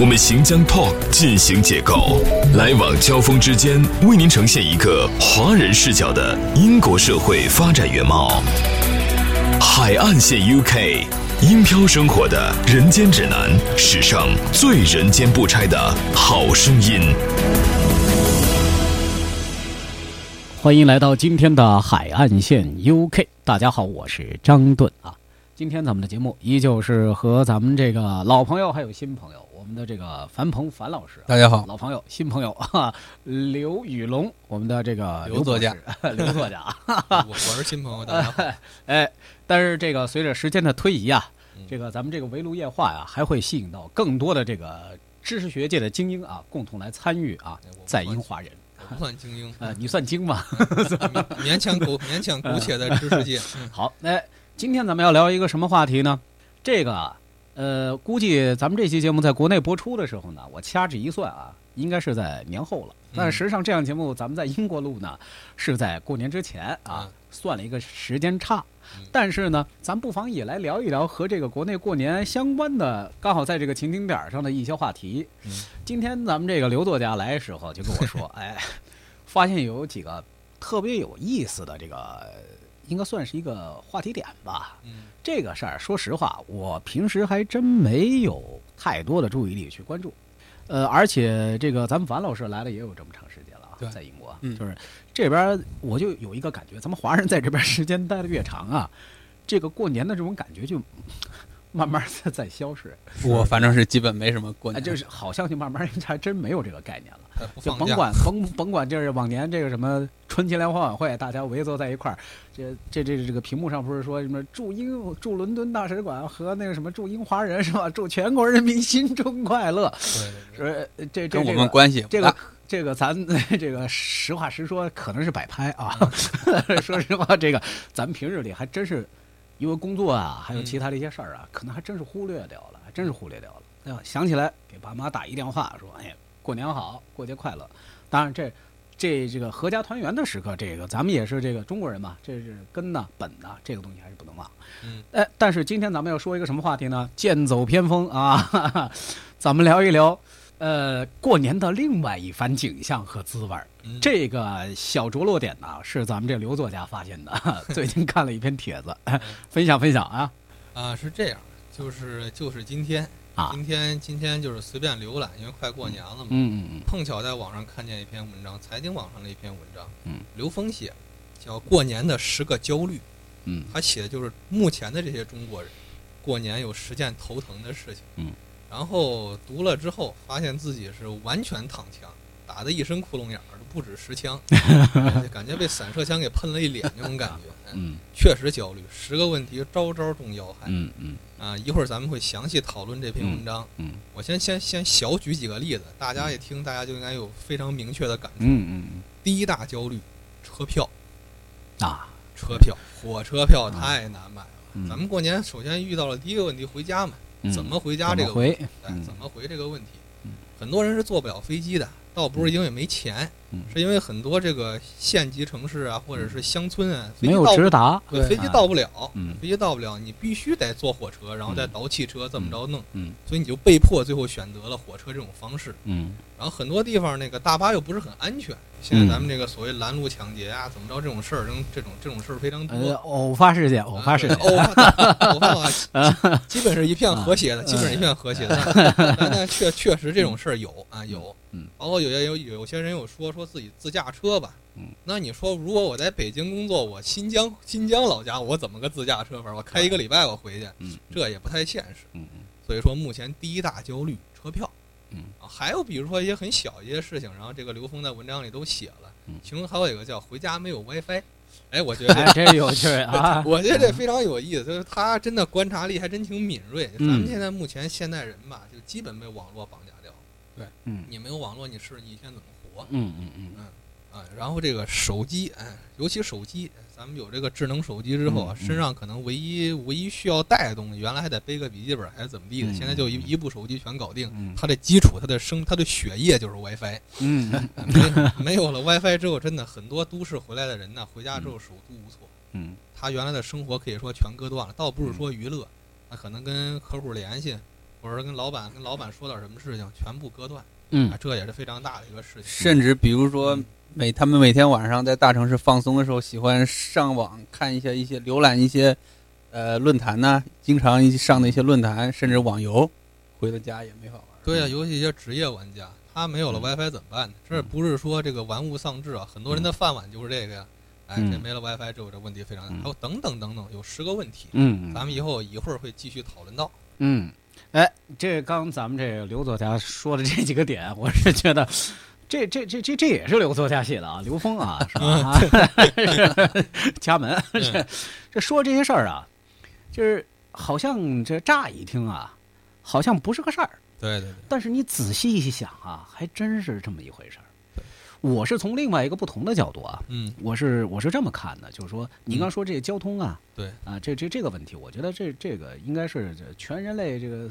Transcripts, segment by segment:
我们行将 Talk 进行解构，来往交锋之间，为您呈现一个华人视角的英国社会发展原貌。海岸线 UK，英漂生活的人间指南，史上最人间不拆的好声音。欢迎来到今天的海岸线 UK，大家好，我是张盾啊。今天咱们的节目依旧是和咱们这个老朋友还有新朋友，我们的这个樊鹏樊老师，大家好，老朋友新朋友 哈，刘宇龙，我们的这个刘作家，刘作家，我我是新朋友，大家好。哎，但是这个随着时间的推移啊，这个咱们这个围炉夜话呀，还会吸引到更多的这个知识学界的精英啊，共同来参与啊，在英华人。不算精英，呃，你算精吗？勉强苟勉强苟且的知识界。好，那今天咱们要聊一个什么话题呢？这个，呃，估计咱们这期节目在国内播出的时候呢，我掐指一算啊，应该是在年后了。但实际上，这样节目咱们在英国录呢，是在过年之前啊，算了一个时间差。但是呢，咱不妨也来聊一聊和这个国内过年相关的，刚好在这个情景点上的一些话题。今天咱们这个刘作家来的时候就跟我说，哎，发现有几个特别有意思的这个，应该算是一个话题点吧。嗯这个事儿，说实话，我平时还真没有太多的注意力去关注。呃，而且这个咱们樊老师来了也有这么长时间了啊，在英国，就是这边我就有一个感觉，咱们华人在这边时间待的越长啊，这个过年的这种感觉就慢慢的在消失。我反正是基本没什么过年，就是好像就慢慢 还真没有这个概念了。就 甭管甭甭管，就是往年这个什么春节联欢晚会，大家围坐在一块儿，这这这这个屏幕上不是说什么祝英祝伦敦大使馆和那个什么祝英华人是吧？祝全国人民新春快乐。对这这跟我们关系这个。这个咱这个实话实说，可能是摆拍啊。说实话，这个咱们平日里还真是因为工作啊，还有其他的一些事儿啊，可能还真是忽略掉了，还真是忽略掉了。想起来给爸妈打一电话，说：“哎，过年好，过节快乐。”当然这。这这个合家团圆的时刻，这个咱们也是这个中国人嘛，这是根呐本呐，这个东西还是不能忘。嗯，哎，但是今天咱们要说一个什么话题呢？剑走偏锋啊，哈 哈咱们聊一聊，呃，过年的另外一番景象和滋味儿。嗯这个小着落点呢，是咱们这刘作家发现的，最近看了一篇帖子，分享分享啊啊，是这样，就是就是今天啊，今天今天就是随便浏览，因为快过年了嘛。嗯嗯碰巧在网上看见一篇文章，财经网上的一篇文章，嗯，刘峰写的，叫《过年的十个焦虑》。嗯他写的就是目前的这些中国人，过年有十件头疼的事情。嗯，然后读了之后，发现自己是完全躺枪，打的一身窟窿眼儿，都不止十枪，感觉被散射枪给喷了一脸那种感觉。嗯。确实焦虑，十个问题招招中要害。嗯嗯。啊，一会儿咱们会详细讨论这篇文章。嗯我先先先小举几个例子，大家一听，大家就应该有非常明确的感触。嗯嗯第一大焦虑，车票，嗯啊，车票，火车票太难买了。嗯。咱们过年首先遇到了第一个问题，回家嘛，嗯。怎么回家这个问题，哎嗯。怎么回这个问题？嗯，很多人是坐不了飞机的，倒不是因为没钱，嗯是因为很多这个县级城市啊，或者是乡村啊，没有直达，对，飞机到不了，嗯飞机到不了，你必须得坐火车，然后再倒汽车，这么着弄，嗯所以你就被迫最后选择了火车这种方式。嗯然后很多地方那个大巴又不是很安全，现在咱们这个所谓拦路抢劫啊，怎么着这种事儿，这种这种这种事儿非常多。呃，偶发事件，偶发事件，偶发偶发啊，基本是一片和谐的，基本是一片和谐的。但但确确实这种事儿有啊有，嗯，包括有些有有些人有说说自己自驾车吧，嗯，那你说如果我在北京工作，我新疆新疆老家，我怎么个自驾车法？我开一个礼拜我回去，嗯这也不太现实。嗯嗯所以说目前第一大焦虑车票。嗯啊，还有比如说一些很小一些事情，然后这个刘峰在文章里都写了嗯，其中还有一个叫回家没有 WiFi，哎，我觉 得这哎，这有趣啊！我觉得这非常有意思，就是他真的观察力还真挺敏锐。咱嗯们现在目前现代人吧，就基本被网络绑架掉。嗯你没有网络，你是你一天怎么活？嗯嗯嗯嗯啊，然后这个手机，哎，尤其手机，咱们有这个智能手机之后啊，身上可能唯一唯一需要带的东西，原来还得背个笔记本，还是怎么地的，嗯现在就一一部手机全搞定。嗯它的基础，它的生，它的血液就是 WiFi。嗯 哎没没有了 WiFi 之后，真的很多都市回来的人呢，回家之后手足无措。嗯他原来的生活可以说全割断了，倒不是说娱乐，他可能跟客户联系，或者说跟老板跟老板说点什么事情，全部割断。啊，嗯这也是非常大的一个事情。甚至比如说嗯每他们每天晚上在大城市放松的时候，喜欢上网看一些一些浏览一些呃论坛呐、经常一上的一些论坛，甚至网游，回到家也没法玩。对啊、尤其一些职业玩家，他没有了嗯 WiFi 怎么办呢？这不是说这个玩物丧志啊，很多人的饭碗就是这个呀。哎，嗯这没了 WiFi 之后，这问题非常大。嗯还有等等等等，有十个问题，嗯咱们以后一会儿会继续讨论到。嗯，哎，这刚咱们这个刘作家说的这几个点，我是觉得。这这这这这也是刘作家写的啊，刘峰啊，是吧？是家门，这这说这些事儿啊，就是好像这乍一听啊，好像不是个事儿，对对对，但是你仔细一想啊，还真是这么一回事儿。我是从另外一个不同的角度啊，嗯，我是我是这么看的，就是说，你刚说这个交通啊，对啊，这这这个问题，我觉得这这个应该是全人类这个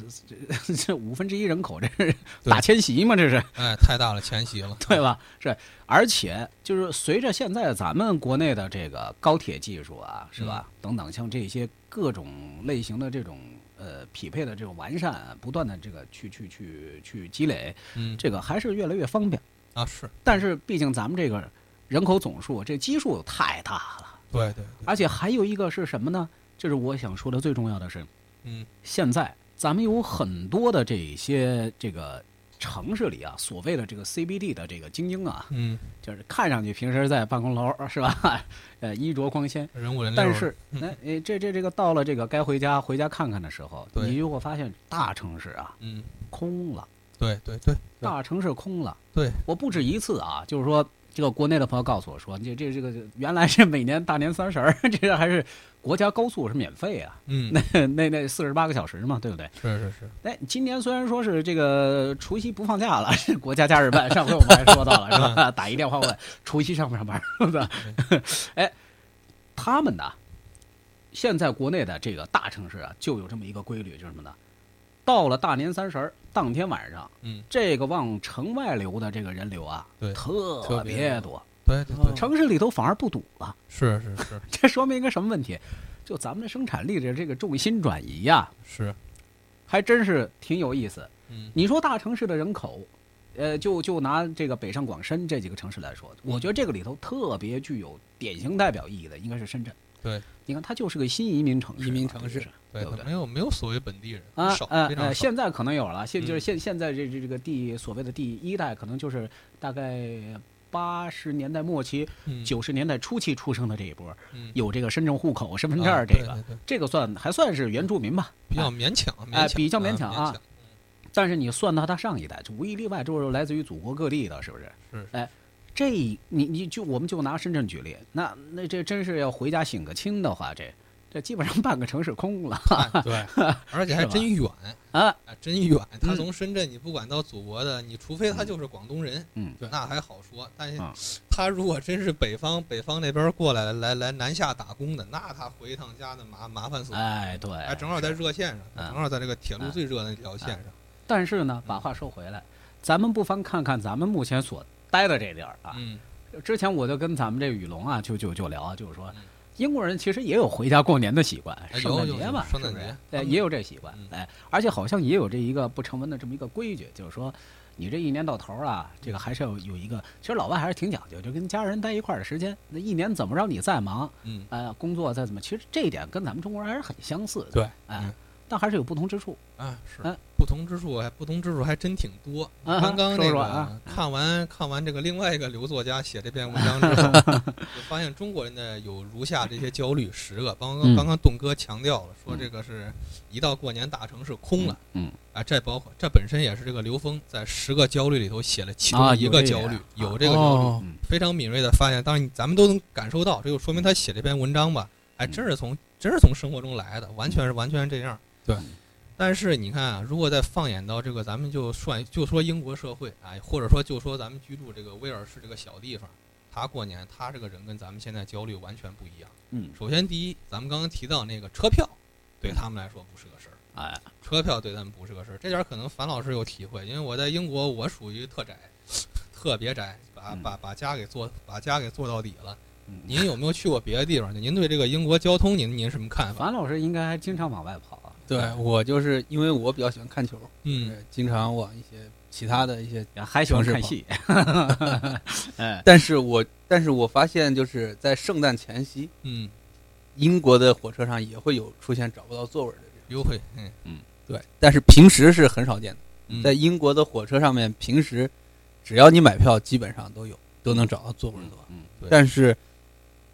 这这五分之一人口，这是大迁徙嘛，这是哎，太大了，迁徙了，对吧？是，而且就是随着现在咱们国内的这个高铁技术啊，是吧？等等，像这些各种类型的这种呃匹配的这种完善，不断的这个去去去去积累，嗯，这个还是越来越方便。啊是，但是毕竟咱们这个人口总数，这基数太大了。对对对，而且还有一个是什么呢？就是我想说的最重要的是，嗯。现在咱们有很多的这些这个城市里啊，所谓的这个 CBD 的这个精英啊，嗯，就是看上去平时在办公楼是吧？呃，衣着光鲜，人物人流，但是嗯哎哎，这这这个到了这个该回家回家看看的时候，你就会发现大城市啊嗯，空了，对对对，大城市空了。对，我不止一次啊，就是说，这个国内的朋友告诉我说，这这这个原来是每年大年三十儿，这个还是国家高速是免费啊，嗯，那那那四十八个小时嘛，对不对？是是是，哎，今年虽然说是这个除夕不放假了，是 国家假日办，上回我们还说到了是吧？打一电话问除夕上不上班，是吧？哎，他们呢，现在国内的这个大城市啊，就有这么一个规律，就是什么呢？到了大年三十儿当天晚上，嗯，这个往城外流的这个人流啊，对特特别别多，对对对，城市里头反而不堵了。是是是 这说明一个什么问题？就咱们的生产力的这个重心转移呀、是，还真是挺有意思。嗯你说大城市的人口，呃，就就拿这个北上广深这几个城市来说，我觉得这个里头特别具有典型代表意义的应该是深圳。对，你看它就是个新移民城市，移民城市对，对不对。没有没有所谓本地人，啊少呃呃，非常少，现在可能有了，现就是嗯。现现在这这这个第所谓的第一代，可能就是大概八十年代末期、嗯。九十年代初期出生的这一波，嗯。有这个深圳户口、身份证这个，这个算还算是原住民吧，比较哎勉强，哎比较勉啊。强啊但是你算到他上一代，就无一例外就是来自于祖国各地的，是不是？是。哎，这你你就我们就拿深圳举例，那那这真是要回家省个亲的话，这这基本上半个城市空了哎对，而且还真远，啊！啊，真远。他嗯从深圳，你不管到祖国的，你除非他就是广东人，嗯对，那还好说。但是啊他如果真是北方北方那边过来来来南下打工的，那他回一趟家那麻麻烦死了。哎，对，还正好在热线上，嗯正好在这个铁路嗯最热的那条线上。但是呢，把话说回来，咱们不妨看看咱们目前所待的这地儿啊。嗯，之前我就跟咱们这雨龙啊，就就就聊，就是说嗯，英国人其实也有回家过年的习惯，哎圣诞节嘛，圣诞节他对，也有这习惯嗯。哎，而且好像也有这一个不成文的这么一个规矩，就是说，你这一年到头啊，这个还是要有一个，其实老外还是挺讲究，就跟家人待一块儿的时间，那一年怎么着你再忙，嗯，呃，工作再怎么，其实这一点跟咱们中国人还是很相似的。对，哎嗯，但还是有不同之处。啊是嗯不同之处，还不同之处还真挺多。啊刚刚那个看完看完这个另外一个刘作家写这篇文章之后，就发现中国人呢有如下这些焦虑十个。刚嗯刚刚刚栋哥强调了，说这个是一到过年大城市空了。嗯，啊，这包括这本身也是这个刘峰在十个焦虑里头写了其中一个个焦虑，有这个焦虑。非常敏锐的发现，当然咱们都能感受到，这就说明他写这篇文章吧，还真是从真是从生活中来的，完全是完全是这样。对。但是你看啊，如果再放眼到这个，咱们就算就说英国社会啊，或者说就说咱们居住这个威尔士这个小地方，他过年他这个人跟咱们现在焦虑完全不一样。嗯，首先第一，咱们刚刚提到那个车票，对他们来说不是个事儿。哎，车票对他们不是个事儿，这点儿可能樊老师有体会，因为我在英国，我属于特宅，特别宅，把嗯把把家给做把家给做到底了。嗯您有没有去过别的地方？您对这个英国交通，您您什么看法？樊老师应该还经常往外跑啊。对我就是因为我比较喜欢看球，嗯，经常往一些其他的一些，还喜欢看戏。哎，但是我但是我发现就是在圣诞前夕，嗯，英国的火车上也会有出现找不到座位的这种。优惠，嗯，对，但是平时是很少见的。嗯在英国的火车上面，平时只要你买票，基本上都有都能找到座位的。嗯，对但是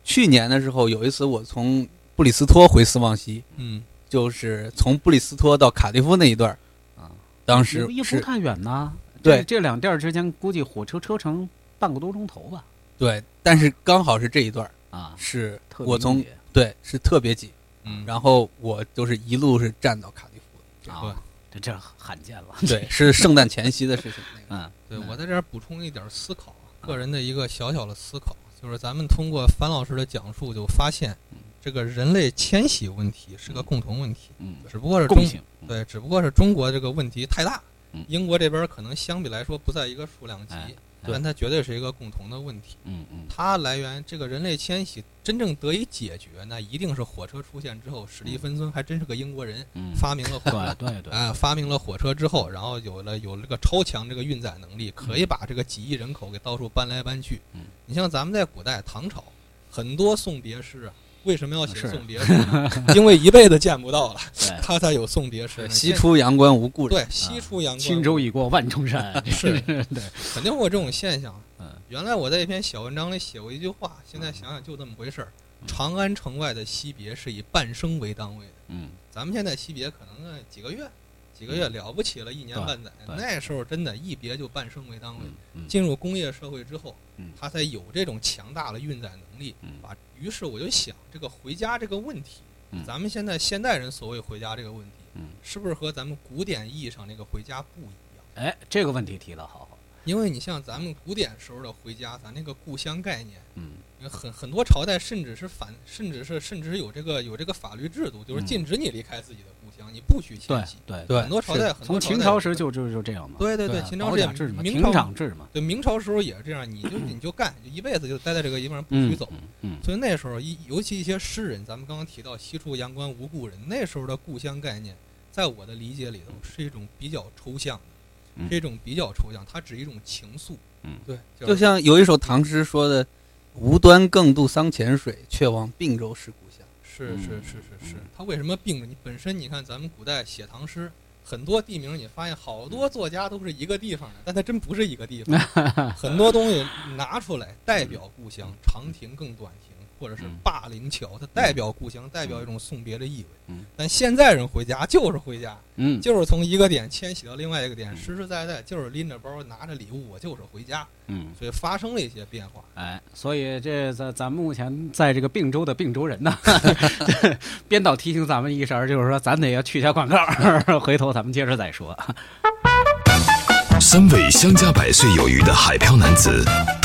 去年的时候，有一次我从布里斯托回斯旺西，嗯，就是从布里斯托到卡迪夫那一段儿啊，当时也不太远呐。对这这两地儿之间估计火车车程半个多钟头吧。对，但是刚好是这一段儿啊，是特我从对是特别挤，嗯，然后我就是一路是站到卡迪夫的。啊，这这罕见了。对，是圣诞前夕的事情。嗯，对嗯我在这儿补充一点思考，个人的一个小小的思考，就是咱们通过樊老师的讲述，就发现嗯这个人类迁徙问题是个共同问题，嗯，只不过是中共性。对，只不过是中国这个问题太大嗯，英国这边可能相比来说不在一个数量级哎，但它绝对是一个共同的问题。嗯嗯它来源这个人类迁徙真正得以解决，那一定是火车出现之后，史蒂芬森还真是个英国人，嗯，发明了火车。对对对，哎，发明了火车之后，然后有了有了这个超强这个运载能力，可以把这个几亿人口给到处搬来搬去。嗯你像咱们在古代唐朝，很多送别诗啊，为什么要写送别诗呢？因为一辈子见不到了，他才有送别诗对，西出阳关无故人。对西出阳关，轻舟已过万重山。是 对，肯定会有这种现象。嗯原来我在一篇小文章里写过一句话，现在想想就这么回事儿。长安城外的惜别是以半生为单位的，嗯咱们现在惜别可能呃几个月，几个月了不起了，一年半载。那时候真的，一别就半生为单位。进入工业社会之后他，才有这种强大的运载能力。嗯把于是我就想，这个回家这个问题嗯，咱们现在现代人所谓回家这个问题，嗯，是不是和咱们古典意义上那个回家不一样？哎，这个问题提的好好。因为你像咱们古典时候的回家，咱那个故乡概念，很很多朝代甚至是反，甚至是甚至是有这个有这个法律制度，就是嗯禁止你离开自己的故乡，你不许迁徙。对对很多朝代，很多从秦朝代朝时就就就这样嘛。对对对，啊秦朝是保甲制嘛，明朝制嘛，对明朝时候也是这样，你就你就干，就一辈子就待在这个地方不嗯许走。嗯嗯所以那时候一尤其一些诗人，咱们刚刚提到“西出阳关无故人”，那时候的故乡概念，在我的理解里头是一种比较抽象的，嗯是一种比较抽象，它只是一种情愫。嗯对，就像有一首唐诗说的：“无端更渡桑乾水，却望并州是故乡。是是嗯是是是嗯，它为什么并着？你本身你看咱们古代写唐诗，很多地名你发现好多作家都是一个地方的，但他真不是一个地方。很多东西拿出来代表故乡，长亭更短亭，或者是嗯灞陵桥，它代表故乡，代表一种送别的意味嗯。但现在人回家就是回家，嗯，就是从一个点迁徙到另外一个点，嗯实实在在就是拎着包拿着礼物，我就是回家，嗯，所以发生了一些变化。哎，所以这咱咱目前在这个并州的并州人呢，编导提醒咱们一声，就是说咱得要去一下广告，回头咱们接着再说。三位相加百岁有余的海漂男子，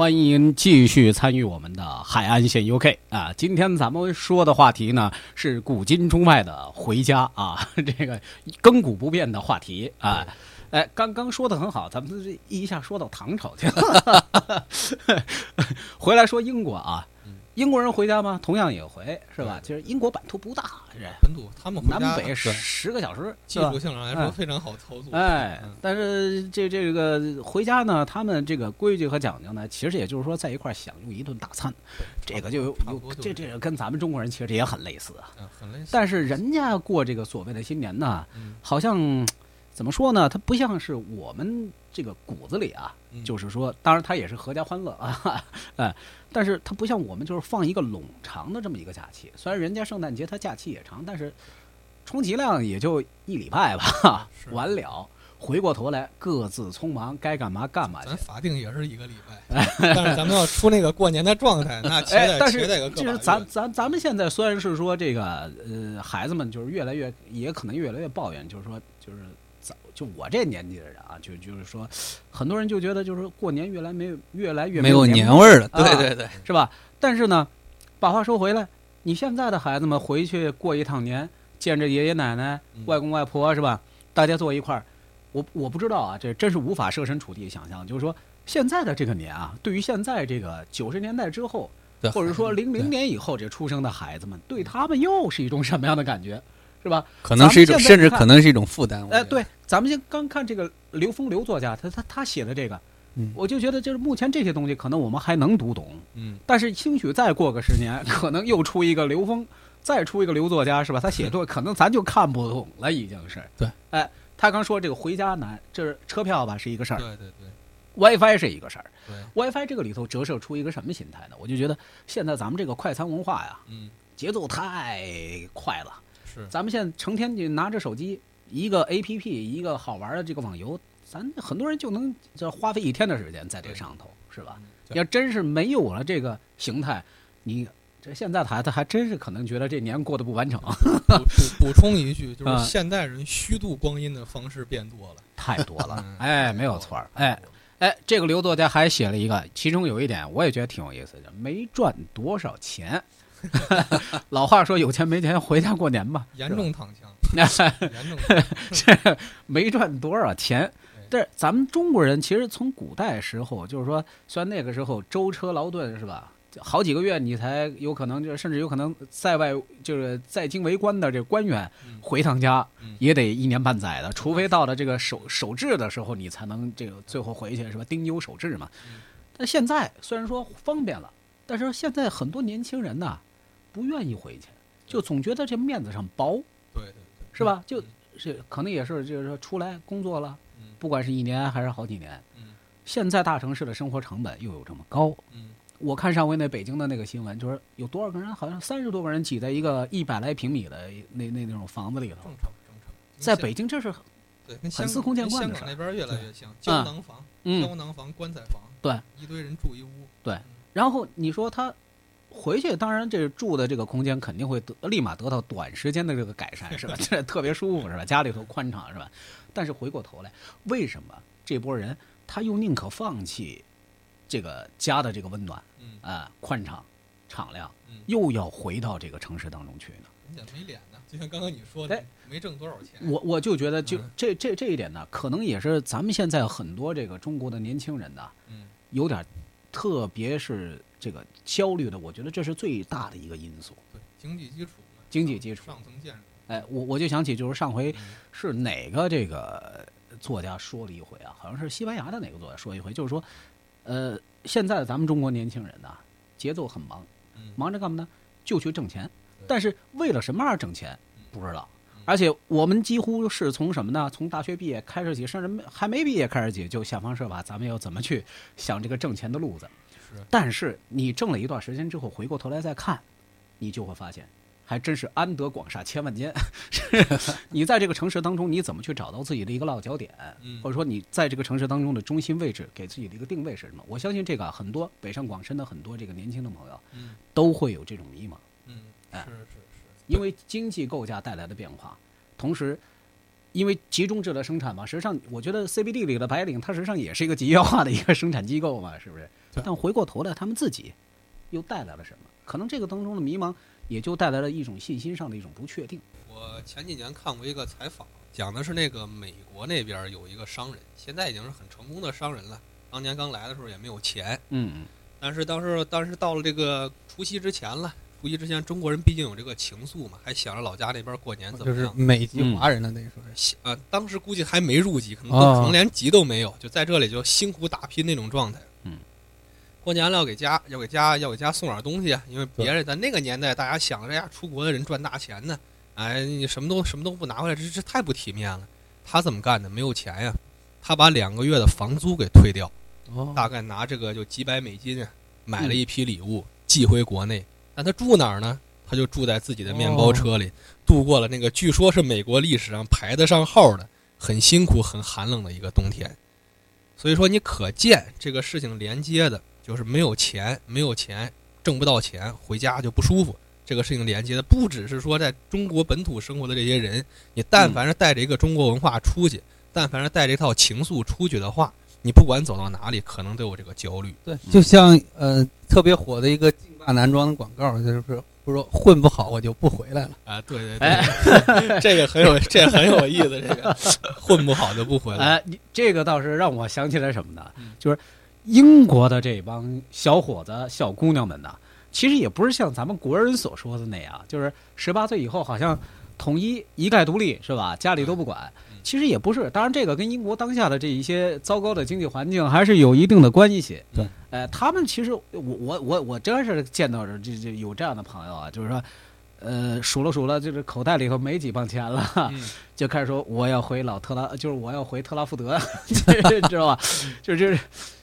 哎，欢迎继续参与我们的海岸线 UK 啊！今天咱们说的话题呢是古今中外的回家啊，这个亘古不变的话题啊。哎，刚刚说的很好，咱们这一下说到唐朝去了。回来说英国啊嗯，英国人回家吗？同样也回，是吧？对其实英国版图不大，这本土他们回家南北十十个小时，技术性上来哎说非常好操作。哎嗯，但是这这个回家呢，他们这个规矩和讲究呢，其实也就是说在一块儿享用一顿大餐，这个就有有这这个跟咱们中国人其实也很类似啊。嗯，很类似。但是人家过这个所谓的新年呢，嗯好像怎么说呢？它不像是我们这个骨子里啊，嗯就是说，当然它也是合家欢乐啊，哎，但是它不像我们就是放一个冗长的这么一个假期。虽然人家圣诞节它假期也长，但是充其量也就一礼拜吧，是完了。回过头来，各自匆忙，该干嘛干嘛去咱。法定也是一个礼拜，但是咱们要出那个过年的状态，那且得，哎但是就是咱咱咱们现在虽然是说这个呃孩子们就是越来越也可能越来越抱怨，就是说就是早就我这年纪的人啊，就就是说很多人就觉得就是过年越来没有越来越没有年年味儿了。啊对对对，是吧？但是呢，把话说回来，你现在的孩子们回去过一趟年，见着爷爷奶奶、嗯外公外婆是吧？大家坐一块儿，我我不知道啊，这真是无法设身处地想象。就是说，现在的这个年啊，对于现在这个九十年代之后，或者说零零年以后这出生的孩子们，对他们又是一种什么样的感觉，是吧？可能是一种，甚至可能是一种负担。哎，对，咱们先刚看这个刘峰刘作家，他他他写的这个，嗯我就觉得就是目前这些东西可能我们还能读懂，嗯，但是兴许再过个十年，可能又出一个刘峰，再出一个刘作家，是吧？他写作可能咱就看不懂了，已经是。对，哎，他刚说这个回家难，这是车票吧是一个事儿对对对，WiFi 是一个事儿。对，WiFi 这个里头折射出一个什么心态呢？我就觉得现在咱们这个快餐文化呀，嗯，节奏太快了。是咱们现在成天就拿着手机，一个 APP，一个好玩的这个网游，咱很多人就能这花费一天的时间在这上头，是吧？嗯要真是没有了这个形态，你这现在的孩子还真是可能觉得这年过得不完整，补补补充一句，就啊是现代人虚度光阴的方式变多了。太多了嗯。哎，没有错儿。哎，哎，这个刘作家还写了一个，其中有一点我也觉得挺有意思的，没赚多少钱。老话说有钱没钱回家过年吧，严重躺枪，严重躺枪。这没赚多少钱。但是咱们中国人其实从古代时候，就是说，虽然那个时候舟车劳顿是吧，好几个月你才有可能，就甚至有可能在外就是在京为官的这官员嗯回趟家嗯也得一年半载的，除非到了这个守守制的时候，你才能这个最后回去是吧？丁忧守制嘛嗯。但现在虽然说方便了，但是现在很多年轻人呐不愿意回去，就总觉得这面子上薄，对对对，是吧？就嗯是可能也是就是说出来工作了。嗯。不管是一年还是好几年，嗯。现在大城市的生活成本又有这么高。嗯。我看上回那北京的那个新闻，就是有多少个人，好像三十多个人挤在一个一百来平米的那那那种房子里头。正，常正常。在北京这是对，跟司空见跟惯的香港那边越来越像，胶囊房、嗯。胶囊房、棺材房，对，一堆人住一屋。对。嗯。然后你说他回去，当然这住的这个空间肯定会得立马得到短时间的这个改善，是吧？这特别舒服，是吧？家里头宽敞，是吧？但是回过头来，为什么这波人他又宁可放弃这个家的这个温暖嗯啊、宽敞、敞亮，嗯，又要回到这个城市当中去呢？人家没脸呢，就像刚刚你说的哎，没挣多少钱。我我就觉得就嗯这这这一点呢，可能也是咱们现在很多这个中国的年轻人呢，嗯有点，特别是这个焦虑的，我觉得这是最大的一个因素。对，经济基础嘛，经济基础上层建筑。哎，我我就想起就是上回嗯是哪个这个作家说了一回啊，好像是西班牙的哪个作家说一回，就是说，呃，现在咱们中国年轻人呐，节奏很忙，嗯忙着干嘛呢？就去挣钱，但是为了什么而挣钱嗯不知道嗯。而且我们几乎是从什么呢？从大学毕业开始起，甚至没还没毕业开始起，就想方设法，咱们要怎么去想这个挣钱的路子。是但是你挣了一段时间之后，回过头来再看，你就会发现，还真是安得广厦千万间。是 你在这个城市当中，你怎么去找到自己的一个落脚点，嗯或者说你在这个城市当中的中心位置，给自己的一个定位是什么？我相信这个啊很多北上广深的很多这个年轻的朋友嗯都会有这种迷茫，嗯，哎是是是，因为经济构架带来的变化，同时。因为集中制的生产嘛，实际上我觉得 CBD 里的白领，它实际上也是一个集约化的一个生产机构嘛，是不是？对但回过头来，他们自己又带来了什么？可能这个当中的迷茫，也就带来了一种信心上的一种不确定。我前几年看过一个采访，讲的是那个美国那边有一个商人，现在已经是很成功的商人了。当年刚来的时候也没有钱，嗯但是当时当时到了这个除夕之前了，除夕之前中国人毕竟有这个情愫嘛，还想着老家那边过年怎就是么样。美籍华人的，那时候是。想呃，当时估计还没入籍，可能、哦可能连籍都没有，就在这里就辛苦打拼那种状态。嗯，过年了要给家要给家要给家送点东西啊，因为别人在那个年代，大家想着呀，出国的人赚大钱呢，哎，你什么都什么都不拿回来，这这太不体面了。他怎么干的？没有钱呀，他把两个月的房租给退掉，哦大概拿这个就几百美金啊，买了一批礼物寄回国内。但他住哪儿呢？他就住在自己的面包车里，度过了那个据说是美国历史上排得上号的很辛苦、很寒冷的一个冬天。所以说，你可见这个事情连接的就是没有钱，没有钱，挣不到钱，回家就不舒服。这个事情连接的不只是说在中国本土生活的这些人，你但凡是带着一个中国文化出去，但凡是带着一套情愫出去的话，你不管走到哪里，可能都有这个焦虑。对，就像呃特别火的一个劲霸男装的广告，就是不是说混不好我就不回来了。啊，对对对，这个很有，这很有意思。这个混不好就不回来。哎，你这个倒是让我想起来什么呢嗯？就是英国的这帮小伙子、小姑娘们呢，其实也不是像咱们国人所说的那样，就是十八岁以后好像统一一概独立，是吧？家里都不管嗯。其实也不是，当然这个跟英国当下的这一些糟糕的经济环境还是有一定的关系。对，呃，他们其实我我我我真是见到这这这有这样的朋友啊，就是说。呃，数了数了，就是口袋里头没几磅钱了，嗯 就开始说我要回老特拉，就是我要回特拉福德，就是知道吧？就是就是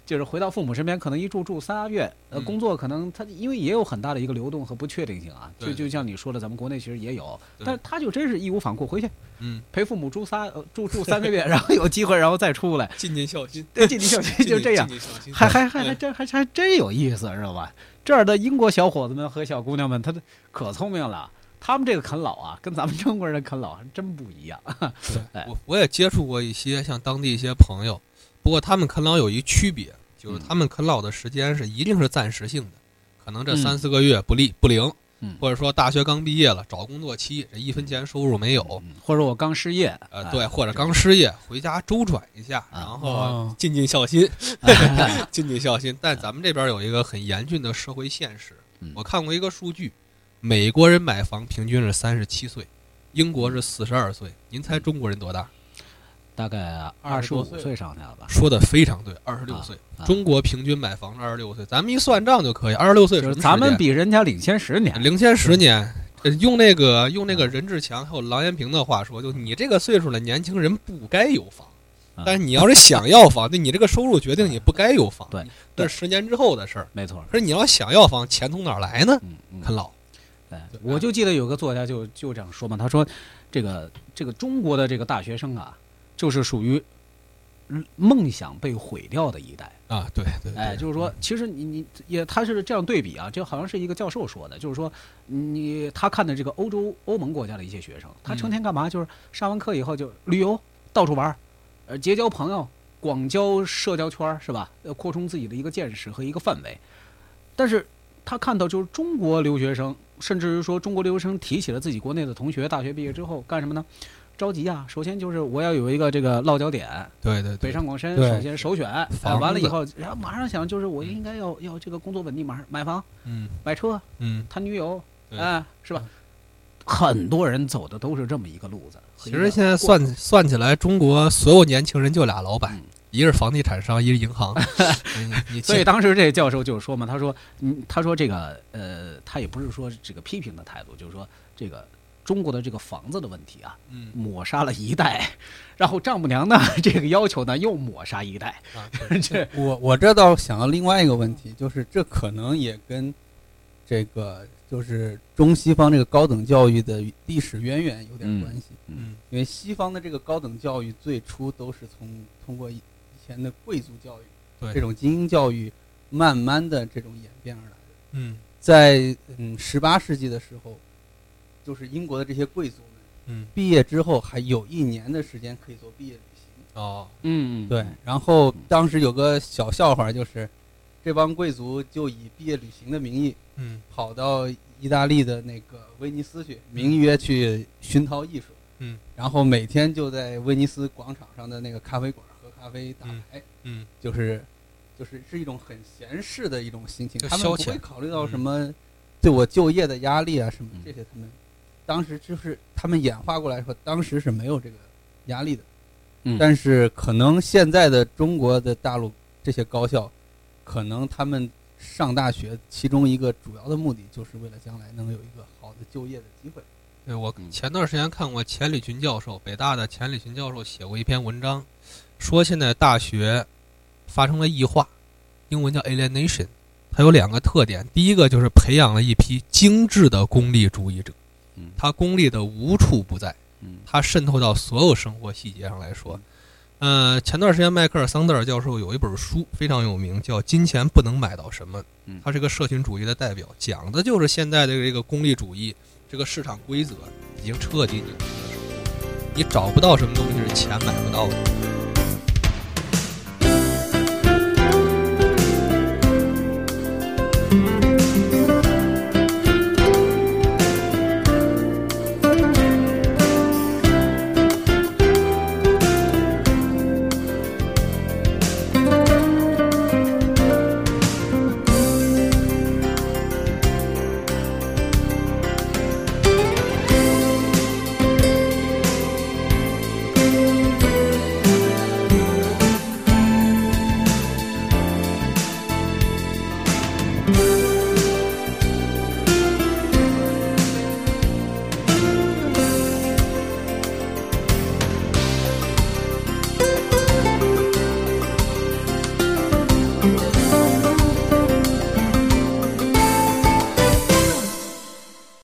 就是回到父母身边，可能一住住仨月，呃，嗯工作可能他因为也有很大的一个流动和不确定性啊，就就像你说的，咱们国内其实也有，但是他就真是义无反顾回去嗯，陪父母住仨呃住住三个月，然后有机会然后再出来，尽尽孝心，对，尽尽孝心就这样，还还还还嗯真还还真有意思，知道吧？这儿的英国小伙子们和小姑娘们，他的可聪明了。他们这个啃老啊，跟咱们中国人的啃老还真不一样。哎我我也接触过一些像当地一些朋友，不过他们啃老有一区别，就是他们啃老的时间是一定是暂时性的，可能这嗯。三四个月不利不灵，嗯。或者说大学刚毕业了找工作期，这一分钱收入没有，嗯或者我刚失业，呃，哎对，或者刚失业回家周转一下，啊然后哦。尽尽孝心，哎尽尽孝心。但咱们这边有一个很严峻的社会现实嗯，我看过一个数据，美国人买房平均是三十七岁，英国是四十二岁，您猜中国人多大？大概二十五岁上下吧。说的非常对，二十六啊岁。啊中国平均买房是二十六岁，咱们一算账就可以，二十六岁就是咱们比人家领先十年。领先十年。呃用那个用那个任志强还有郎延平的话说，就你这个岁数的年轻人不该有房，啊但是你要是想要房，那你这个收入决定你不该有房。对，这是十年之后的事儿。没错，可是你要想要房，钱从哪儿来呢？嗯嗯，啃老。哎对，我就记得有个作家就就这样说嘛，他说，这个这个中国的这个大学生啊，就是属于嗯梦想被毁掉的一代。啊，对对，对哎，就是说，其实你你也他是这样对比啊，这好像是一个教授说的，就是说，你他看的这个欧洲欧盟国家的一些学生，他成天干嘛？就是上完课以后就旅游，到处玩儿，呃，结交朋友，广交社交圈儿，是吧？呃，扩充自己的一个见识和一个范围。但是他看到就是中国留学生，甚至于说中国留学生提起了自己国内的同学，大学毕业之后干什么呢？着急啊！首先就是我要有一个这个落脚点，对对对北上广深首先首选，哎完了以后，然后马上想就是我应该要要这个工作稳定，马上买房、嗯买车、嗯，谈女友，对哎，是吧？很多人走的都是这么一个路子。其实现在算算起来，中国所有年轻人就俩老板嗯，一个是房地产商，一个是银行。所以当时这教授就说嘛，他说，嗯，他说这个呃，他也不是说这个批评的态度，就是说这个中国的这个房子的问题啊，嗯。抹杀了一代，然后丈母娘呢 这个要求呢又抹杀一代，啊，这我我这倒想到另外一个问题，就是这可能也跟这个就是中西方这个高等教育的历史渊源有点嗯关系。嗯因为西方的这个高等教育最初都是从通过以以前的贵族教育，对。这种精英教育，慢慢的这种演变而来的。嗯。在嗯十八世纪的时候，就是英国的这些贵族们嗯。毕业之后还有一年的时间可以做毕业旅行。哦。嗯，对，然后当时有个小笑话，就是这帮贵族就以毕业旅行的名义嗯。跑到意大利的那个威尼斯去，名曰去熏陶艺术。嗯，然后每天就在威尼斯广场上的那个咖啡馆喝咖啡打牌，嗯就是就是是一种很闲适的一种心情，他们不会考虑到嗯。什么对我就业的压力啊什么嗯。这些，他们当时就是他们演化过来说，当时是没有这个压力的。嗯但是可能现在的中国的大陆这些高校，可能他们上大学其中一个主要的目的，就是为了将来能有一个好的就业的机会。对我嗯前段时间看过钱理群教授，北大的钱理群教授写过一篇文章，说现在大学发生了异化，英文叫 alienation。它有两个特点，第一个就是培养了一批精致的功利主义者，嗯他功利的无处不在，嗯它渗透到所有生活细节上来说。呃，前段时间迈克尔·桑德尔教授有一本书非常有名，叫《金钱不能买到什么》嗯，他是个社群主义的代表，讲的就是现在的这个功利主义，这个市场规则已经彻底扭曲了，你找不到什么东西是钱买不到的。